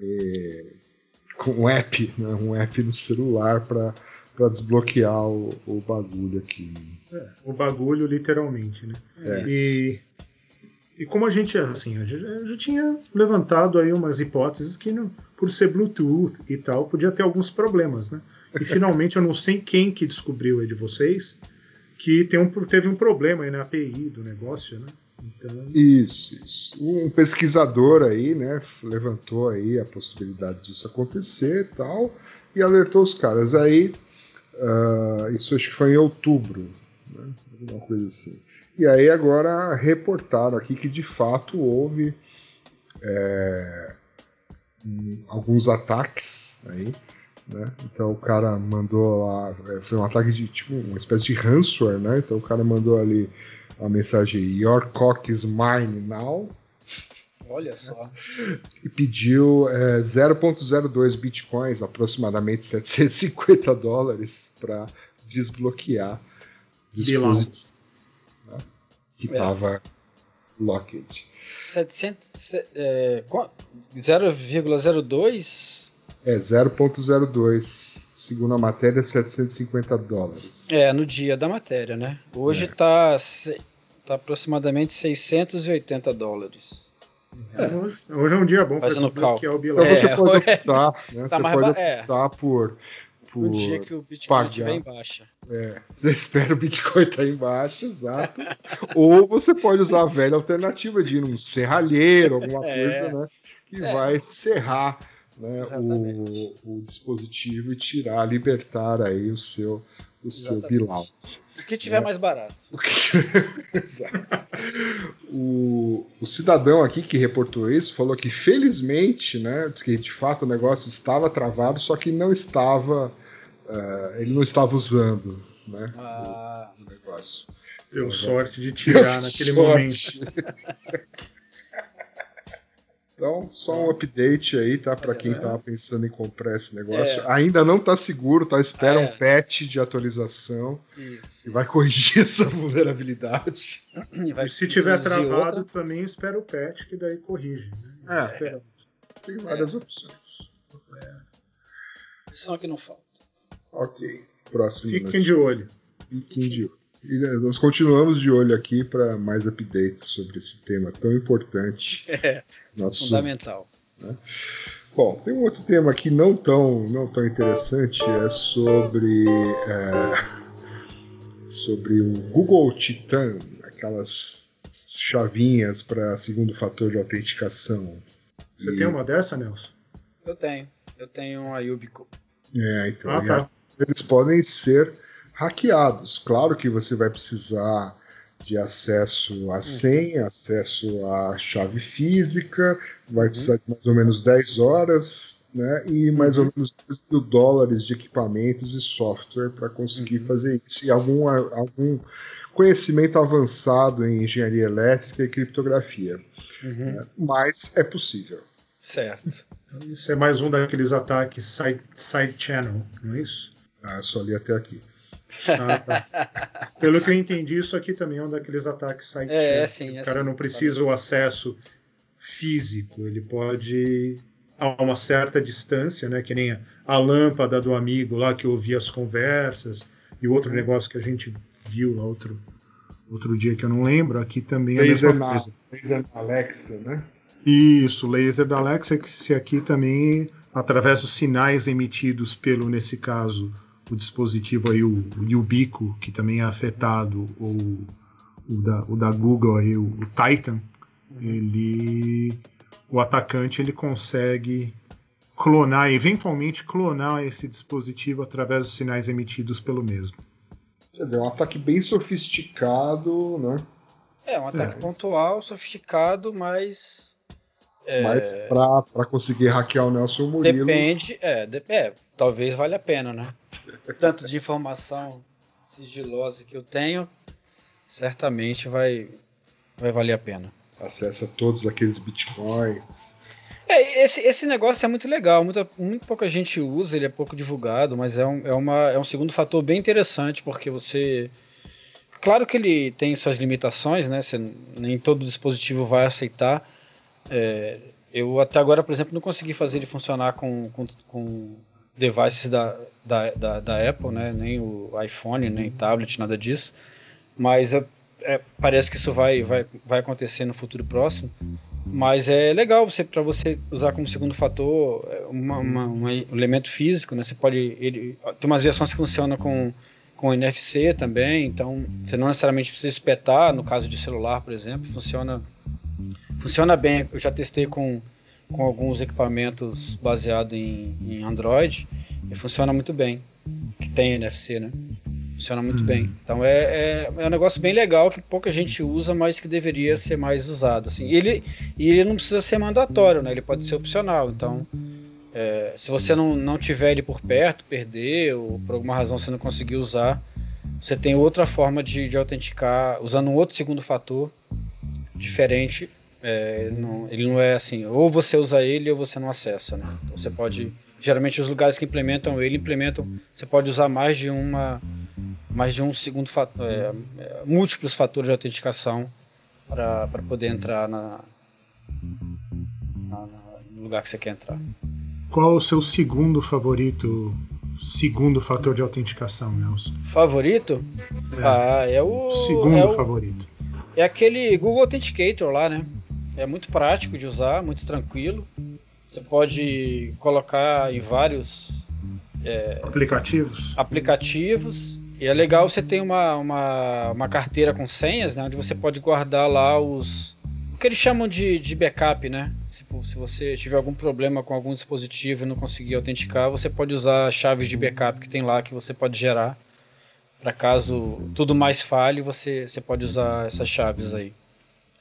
E com um app, né? um app no celular para desbloquear o, o bagulho aqui. O bagulho, literalmente, né? É. E, e como a gente, assim, a gente eu já tinha levantado aí umas hipóteses que, não, por ser Bluetooth e tal, podia ter alguns problemas, né? E finalmente, eu não sei quem que descobriu aí de vocês, que tem um, teve um problema aí na API do negócio, né? Então, Isso, isso. Um pesquisador aí, né, levantou aí a possibilidade disso acontecer e tal, e alertou os caras. Aí, ah, isso acho que foi em outubro, né, alguma coisa assim. E aí agora reportaram aqui que de fato houve é, um, alguns ataques aí, né? Então o cara mandou lá, é, foi um ataque de tipo uma espécie de ransomware, né? Então o cara mandou ali a mensagem Your cock is mine now Olha só. e pediu é, 0.02 bitcoins, aproximadamente 750 dólares, para desbloquear Bilal. dispositivo né, que É. estava locked. 700, é, qua- 0,02? É 0.02, segundo a matéria, 750 dólares. É, no dia da matéria, né? Hoje É. tá, tá aproximadamente 680 dólares. Hoje, hoje é um dia bom para desbloquear o Então Bilal. É, você pode é. optar, né? Tá você pode é. optar por, por No dia que o Bitcoin pagar. estiver em baixa. É, você espera o Bitcoin estar embaixo, exato. Ou você pode usar a velha alternativa de ir num serralheiro, alguma É. coisa, né? Que É. vai serrar né, o, o dispositivo e tirar, libertar aí o seu, o seu. Bilal. O que tiver É. mais barato. O, que- Exato. O- o cidadão aqui que reportou isso falou que felizmente, né, diz que de fato o negócio estava travado, só que não estava, eh, ele não estava usando, né, Ah, o negócio. Deu sorte de tirar naquele momento. Então, só um update aí, tá? Para quem tava pensando em comprar esse negócio. É. Ainda não tá seguro, tá? Espera É. um patch de atualização isso. que vai corrigir essa vulnerabilidade. E vai E se tiver travado, outra. também espera o patch, que daí corrige. Né? É. Espera. Tem várias opções. Opção que não falta. Ok. Próximo. Fiquem de olho. Fiquem de olho. E né, nós continuamos de olho aqui para mais updates sobre esse tema tão importante. É, Nosso fundamental. Bom, tem um outro tema aqui não tão, não tão interessante, é sobre, é, sobre o Google Titan, aquelas chavinhas para segundo fator de autenticação. Você E- tem uma dessa, Nelson? Eu tenho. Eu tenho um Ayubico. É, então, Ah, tá. eles podem ser hackeados. Claro que você vai precisar de acesso à senha, acesso à chave física, vai precisar de mais ou menos 10 horas, né? E mais ou menos 10 mil dólares de equipamentos e software para conseguir fazer isso. E algum, algum conhecimento avançado em engenharia elétrica e criptografia. Uhum. Mas é possível. Certo. Isso é mais um daqueles ataques side, side channel, não é isso? Ah, só li até aqui. Ah, tá. Pelo que eu entendi, isso aqui também é um daqueles ataques side É, é sim, é o cara sim. não precisa o acesso físico, ele pode a uma certa distância, né? Que nem a, a lâmpada do amigo lá que ouvia as conversas e o outro negócio que a gente viu lá outro outro dia que eu não lembro, aqui também é a Laser mesma na, coisa. laser na Alexa, né? Isso, laser da Alexa, que se aqui também, através dos sinais emitidos pelo, nesse caso, o dispositivo aí, o, o Yubico, que também é afetado, ou o da, o da Google aí, o, o Titan, ele o atacante ele consegue clonar, eventualmente clonar esse dispositivo através dos sinais emitidos pelo mesmo. Quer dizer, é um ataque bem sofisticado, né? É, um ataque é, pontual, sofisticado, mas. É... Mas para conseguir hackear o Nelson Murilo. Depende, é, de, é, talvez valha a pena, né? Tanto de informação sigilosa que eu tenho, certamente vai, vai valer a pena. Acessa todos aqueles bitcoins. É, esse, esse negócio é muito legal, muita, muito pouca gente usa, ele é pouco divulgado, mas é um, é, uma, é um segundo fator bem interessante, porque você. Claro que ele tem suas limitações, né? Você, nem todo dispositivo vai aceitar. É, eu até agora, por exemplo, não consegui fazer ele funcionar com, com, com devices da, da, da, da, Apple, né? Nem o iPhone, nem tablet, nada disso. Mas é, é, parece que isso vai, vai, vai acontecer no futuro próximo. Mas é legal você para você usar como segundo fator é, uma, uma, um elemento físico, né? Você pode ele tem umas versões que funcionam com com NFC também, então você não necessariamente precisa espetar, no caso de celular, por exemplo, funciona funciona bem. Eu já testei com com alguns equipamentos baseados em, em Android e funciona muito bem, que tem NFC, né? Funciona muito uhum. bem. Então é, é, é, um negócio bem legal que pouca gente usa, mas que deveria ser mais usado. Assim. E, ele, e ele não precisa ser mandatório, né? Ele pode ser opcional. Então, é, se você não, não tiver ele por perto, perder, ou por alguma razão você não conseguir usar, você tem outra forma de, de autenticar, usando um outro segundo fator diferente. É, não, ele não é assim, ou você usa ele ou você não acessa, né? Então você pode geralmente os lugares que implementam ele implementam você pode usar mais de uma mais de um segundo fator é, é, múltiplos fatores de autenticação para poder entrar na, na, no lugar que você quer entrar. Qual o seu segundo favorito segundo fator de autenticação Nelson? Favorito? É. ah é o segundo é o, favorito. é aquele Google Authenticator lá né é muito prático de usar muito tranquilo você pode colocar em vários é, aplicativos. Aplicativos. E é legal você ter uma, uma, uma carteira com senhas, né? Onde você pode guardar lá os. O que eles chamam de, de backup, né? Se, se você tiver algum problema com algum dispositivo e não conseguir autenticar, você pode usar chaves de backup que tem lá que você pode gerar. Para caso tudo mais falhe, você, você pode usar essas chaves aí.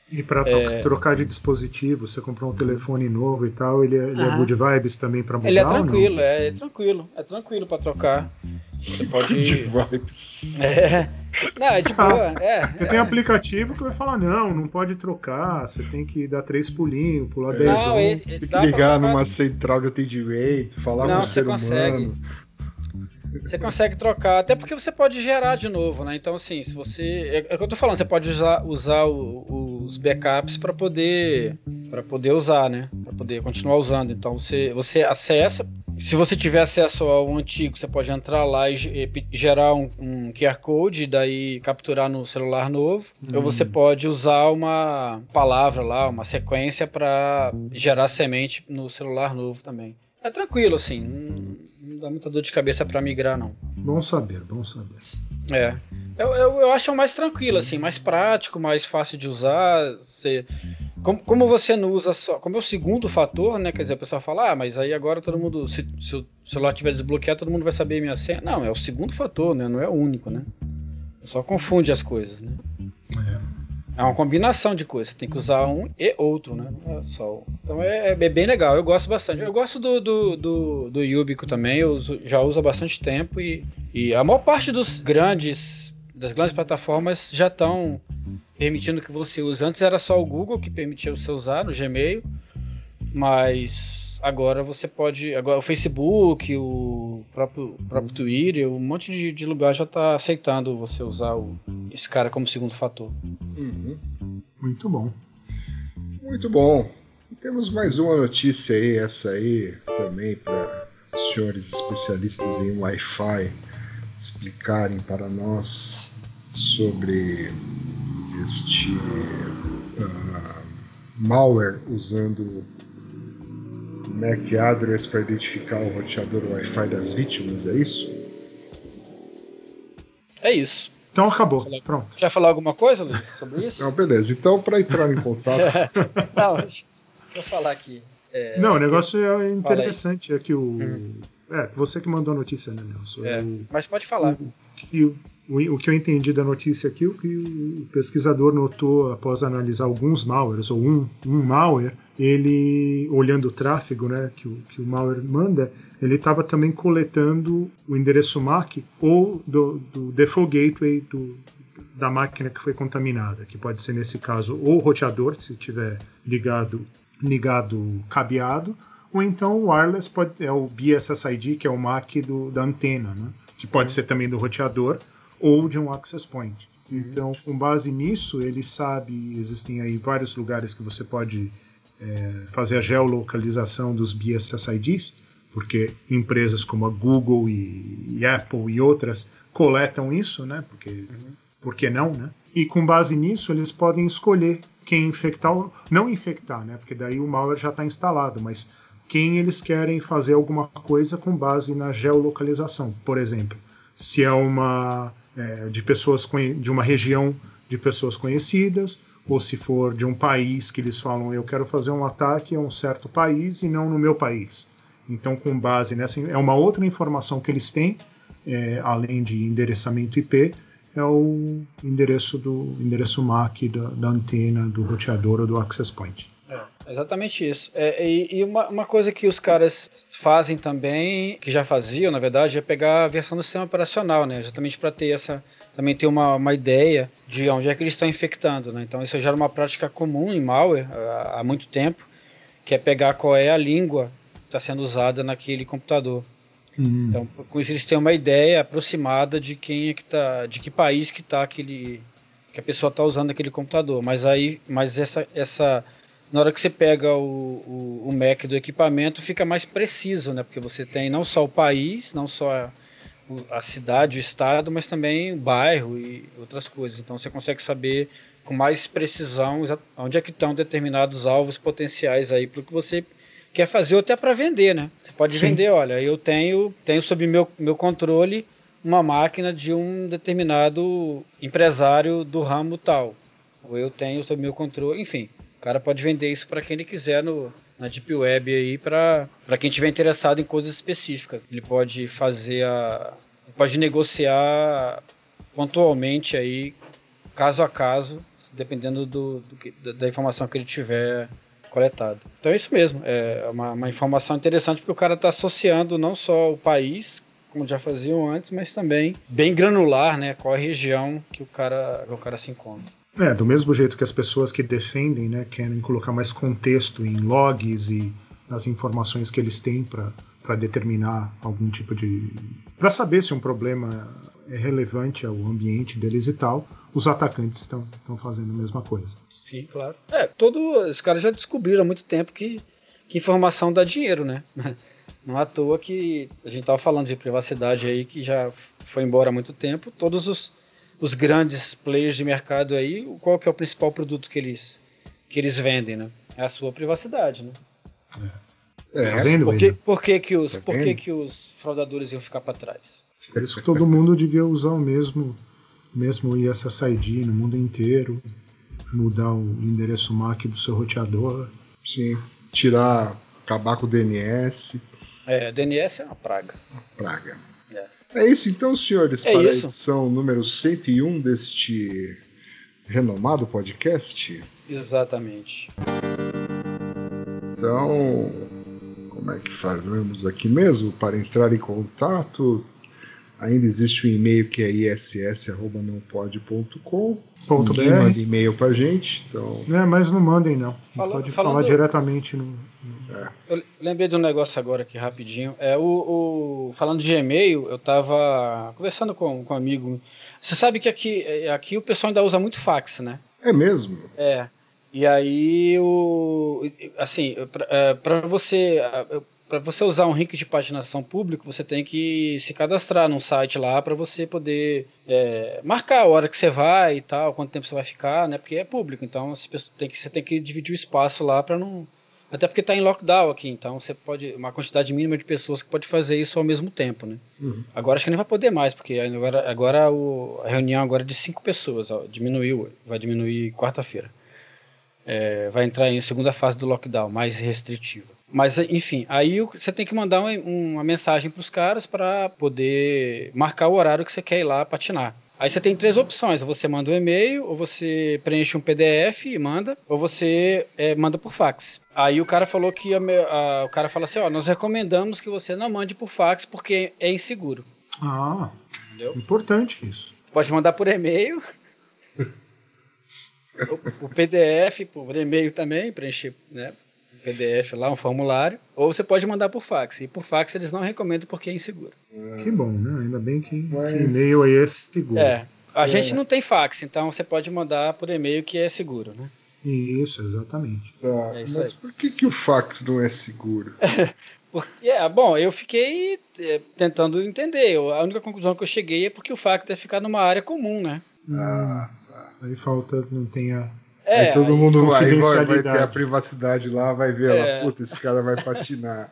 E para é... trocar de dispositivo, você comprou um telefone novo e tal, ele é, ele é good vibes também para mudar? Ele é tranquilo, é, é, tranquilo, é tranquilo para trocar. Você pode. Good vibes. É. Não, é de boa. Ah, é, é. Tem aplicativo que vai falar: não, não pode trocar, você tem que dar três pulinhos, pular 10 não, Tem que ligar numa central de atendimento, falar não, com o ser consegue. humano. Você consegue trocar, até porque você pode gerar de novo, né? Então, assim, se você. É, é o que eu tô falando, você pode usar, usar o, os backups para poder para poder usar, né? Para poder continuar usando. Então, você, você acessa. Se você tiver acesso ao antigo, você pode entrar lá e, e gerar um, um, QR Code e daí capturar no celular novo. Ou você hum. pode usar uma palavra lá, uma sequência para gerar semente no celular novo também. É tranquilo, assim não dá muita dor de cabeça para migrar, não. Bom saber, bom saber. É. Eu, eu, eu acho mais tranquilo, assim, mais prático, mais fácil de usar. Você, como, como você não usa só. Como é o segundo fator, né? Quer dizer, o pessoal fala, ah, mas aí agora todo mundo. Se, se o celular estiver desbloqueado, todo mundo vai saber minha senha. Não, é o segundo fator, né? Não é o único, né? Só confunde as coisas, né? É. Uma combinação de coisas. Tem que usar um e outro, né? É só. Então é, é bem legal. Eu gosto bastante. Eu gosto do, do, do, do Yubico também. Eu uso, já uso há bastante tempo e, e a maior parte dos grandes das grandes plataformas já estão permitindo que você use. Antes era só o Google que permitia você usar no Gmail, mas agora você pode. Agora o Facebook, o próprio, o próprio Twitter, um monte de, de lugar já está aceitando você usar o, esse cara como segundo fator. Uhum. Muito bom. Muito bom. Temos mais uma notícia aí, essa aí também para os senhores especialistas em Wi-Fi explicarem para nós sobre este uh, malware usando MAC address para identificar o roteador Wi-Fi das vítimas, é isso? É isso. Então acabou. Pronto. Quer falar alguma coisa, Luiz, sobre isso? Não, beleza. Então, para entrar em contato. Não, deixa eu falar aqui. É, Não, o negócio é interessante. É que o. Hum. É, você que mandou a notícia, né, Nelson? É, mas pode falar. O, que, o, o, que eu entendi da notícia aqui, o que o pesquisador notou após analisar alguns malwares, ou um, um malware, ele, olhando o tráfego né, que, o, que o malware manda, ele estava também coletando o endereço MAC ou do, do default gateway do, da máquina que foi contaminada, que pode ser nesse caso ou o roteador, se tiver ligado ligado cabeado, ou então o wireless pode, é o BSSID, que é o MAC do, da antena, né? que pode uhum. ser também do roteador ou de um access point. Uhum. Então, com base nisso, ele sabe, existem aí vários lugares que você pode é, fazer a geolocalização dos BSSIDs, porque empresas como a Google e, e Apple e outras coletam isso, né? Porque, uhum. por que não, né? E com base nisso, eles podem escolher quem infectar ou não infectar, né? Porque daí o malware já está instalado, mas quem eles querem fazer alguma coisa com base na geolocalização. Por exemplo, se é uma é, de pessoas de uma região de pessoas conhecidas, ou se for de um país que eles falam eu quero fazer um ataque a um certo país e não no meu país. Então, com base nessa é uma outra informação que eles têm, é, além de endereçamento IP, é o endereço do endereço MAC da, da antena, do roteador ou do access point. Exatamente isso. É, e, e uma, uma, coisa que os caras fazem também, que já faziam, na verdade, é pegar a versão do sistema operacional, né? Exatamente para ter essa. Também ter uma, uma ideia de onde é que eles estão infectando, né? Então isso já era uma prática comum em malware há, há muito tempo, que é pegar qual é a língua que está sendo usada naquele computador. Uhum. Então, com isso eles têm uma ideia aproximada de quem é que tá, de que país que tá aquele que a pessoa está usando aquele computador. Mas aí, mas essa essa na hora que você pega o, o, o Mac do equipamento, fica mais preciso, né? Porque você tem não só o país, não só a, a cidade, o estado, mas também o bairro e outras coisas. Então você consegue saber com mais precisão onde é que estão determinados alvos potenciais aí para o que você quer fazer ou até para vender, né? Você pode Sim. vender, olha, eu tenho, tenho sob meu, meu controle uma máquina de um determinado empresário do ramo tal. Ou eu tenho sob meu controle, enfim. O cara pode vender isso para quem ele quiser no, na Deep Web aí, para quem tiver interessado em coisas específicas. Ele pode fazer a. pode negociar pontualmente aí, caso a caso, dependendo do, do da informação que ele tiver coletado. Então é isso mesmo, é uma, uma informação interessante porque o cara está associando não só o país, como já faziam antes, mas também bem granular, né? Qual a região que o cara, que o cara se encontra. É, do mesmo jeito que as pessoas que defendem, né, querem colocar mais contexto em logs e nas informações que eles têm para determinar algum tipo de. para saber se um problema é relevante ao ambiente deles e tal, os atacantes estão fazendo a mesma coisa. Sim, claro. É, todo, os caras já descobriram há muito tempo que, que informação dá dinheiro, né? Não à toa que a gente estava falando de privacidade aí, que já foi embora há muito tempo. Todos os, os grandes players de mercado aí, qual que é o principal produto que eles, que eles vendem, né? É a sua privacidade, né? É. É, vendo, por, que, por, que, que, os, tá por que, que os fraudadores iam ficar para trás? Por isso que todo mundo devia usar o mesmo, mesmo ISSID no mundo inteiro, mudar o endereço MAC do seu roteador. Sim, tirar, acabar com o DNS. É, DNS é uma praga. Uma praga. É. é isso então, senhores, é para isso. a edição número 101 deste renomado podcast. Exatamente. Então, como é que fazemos aqui mesmo para entrar em contato? Ainda existe o um e-mail que é iss.nãopode.com. Ponto Ninguém BR. manda e-mail pra gente, então. É, mas não mandem não. Fala, pode falando, falar diretamente no. É. Eu lembrei de um negócio agora aqui rapidinho. É o, o falando de e-mail, eu tava conversando com, com um amigo. Você sabe que aqui, é, aqui o pessoal ainda usa muito fax, né? É mesmo? É. E aí o assim, para é, você para você usar um link de patinação público, você tem que se cadastrar num site lá para você poder é, marcar a hora que você vai e tal, quanto tempo você vai ficar, né? Porque é público, então você tem que, você tem que dividir o espaço lá para não. Até porque está em lockdown aqui, então você pode. Uma quantidade mínima de pessoas que pode fazer isso ao mesmo tempo, né? Uhum. Agora acho que nem vai poder mais, porque agora, agora o, a reunião agora é de cinco pessoas, ó, diminuiu, vai diminuir quarta-feira. É, vai entrar em segunda fase do lockdown, mais restritiva. Mas, enfim, aí você tem que mandar uma, uma mensagem para os caras para poder marcar o horário que você quer ir lá patinar. Aí você tem três opções: ou você manda um e-mail, ou você preenche um PDF e manda, ou você é, manda por fax. Aí o cara falou que a, a, o cara fala assim: ó, nós recomendamos que você não mande por fax porque é inseguro. Ah, Entendeu? importante isso. Você pode mandar por e-mail. o, o PDF por e-mail também, preencher, né? PDF lá, um formulário, ou você pode mandar por fax. E por fax eles não recomendam porque é inseguro. Que bom, né? Ainda bem que, Mas- que e-mail aí é seguro. É. A gente não tem fax, então você pode mandar por e-mail que é seguro, né? Isso, exatamente. Tá, É isso mas aí. por que, que o fax não é seguro? Porque, é, bom, eu fiquei é, tentando entender. Eu- a única conclusão que eu cheguei é porque o fax deve ficar numa área comum, né? Ah, tá. Aí falta, não tem a. É, aí todo aí- mundo vai, vai, vai ter a Confidencialidade. privacidade lá, vai ver É. lá, puta, esse cara vai patinar.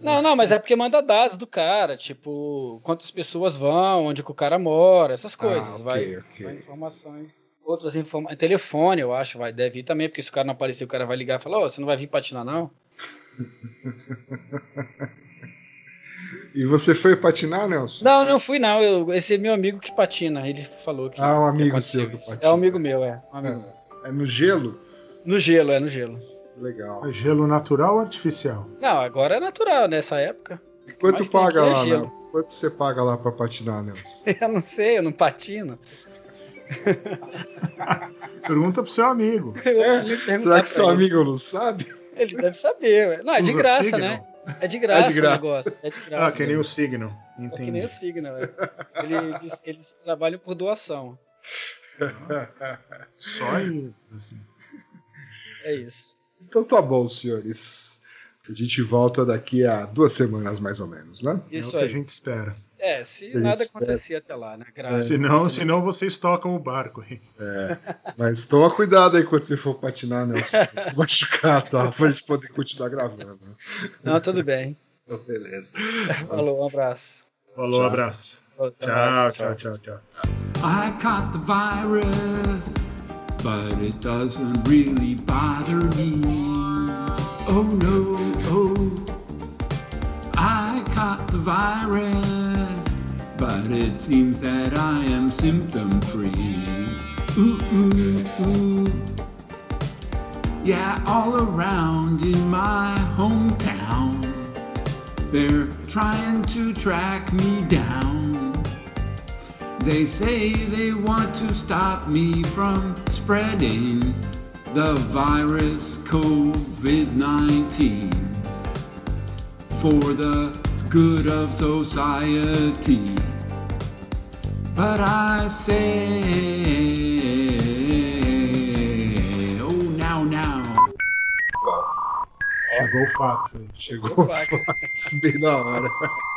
Não, não, mas é porque manda dados do cara, tipo, quantas pessoas vão, onde que o cara mora, essas coisas. Ah, ok, vai, ok. vai informações. Outras informações. Telefone, eu acho, vai, deve ir também, porque se o cara não aparecer, o cara vai ligar e falar, ô, você não vai vir patinar, não? E você foi patinar, Nelson? Não, não fui, não. Eu, esse é meu amigo que patina. Ele falou que. Ah, um que amigo aconteceu seu que patina. É um amigo meu, é. Um amigo. É, é no gelo? No gelo, é no gelo. Legal. É gelo natural ou artificial? Não, agora é natural nessa época. E quanto paga é lá, né? Quanto você paga lá pra patinar, Nelson? Eu não sei, eu não patino. Pergunta pro seu amigo. Perguntar Será que seu ele. amigo não sabe? Ele deve saber. ué. Não, é de graça, né? É de graça, É de graça. o negócio. É de Ah, graça. que nem o Signal. É que Entendi. nem o Signal. é. Ele- Eles, eles trabalham por doação. Só aí, assim. É isso. Então tá bom, senhores. A gente volta daqui a duas semanas, mais ou menos, né? é o Isso que a aí. gente espera. É, se Isso, nada é. acontecer até lá, né? Graças. Senão, senão vocês tocam o barco aí. Mas toma cuidado aí quando você for patinar, não Machucar, tá? Pra gente poder continuar gravando. Não, tudo bem. Então, beleza. Falou, um abraço. Falou, Tchau. abraço. Tchau, mais, tchau, tchau, tchau. I caught the virus, but it doesn't really bother me. Oh no, oh, I caught the virus, but it seems that I am symptom free. Ooh, ooh, ooh. Yeah, all around in my hometown, they're trying to track me down. They say they want to stop me from spreading the virus COVID 19 for the good of society. But I say, oh, now, now. Chegou o fax aí. Chegou Chegou o o fax. fax bem na hora.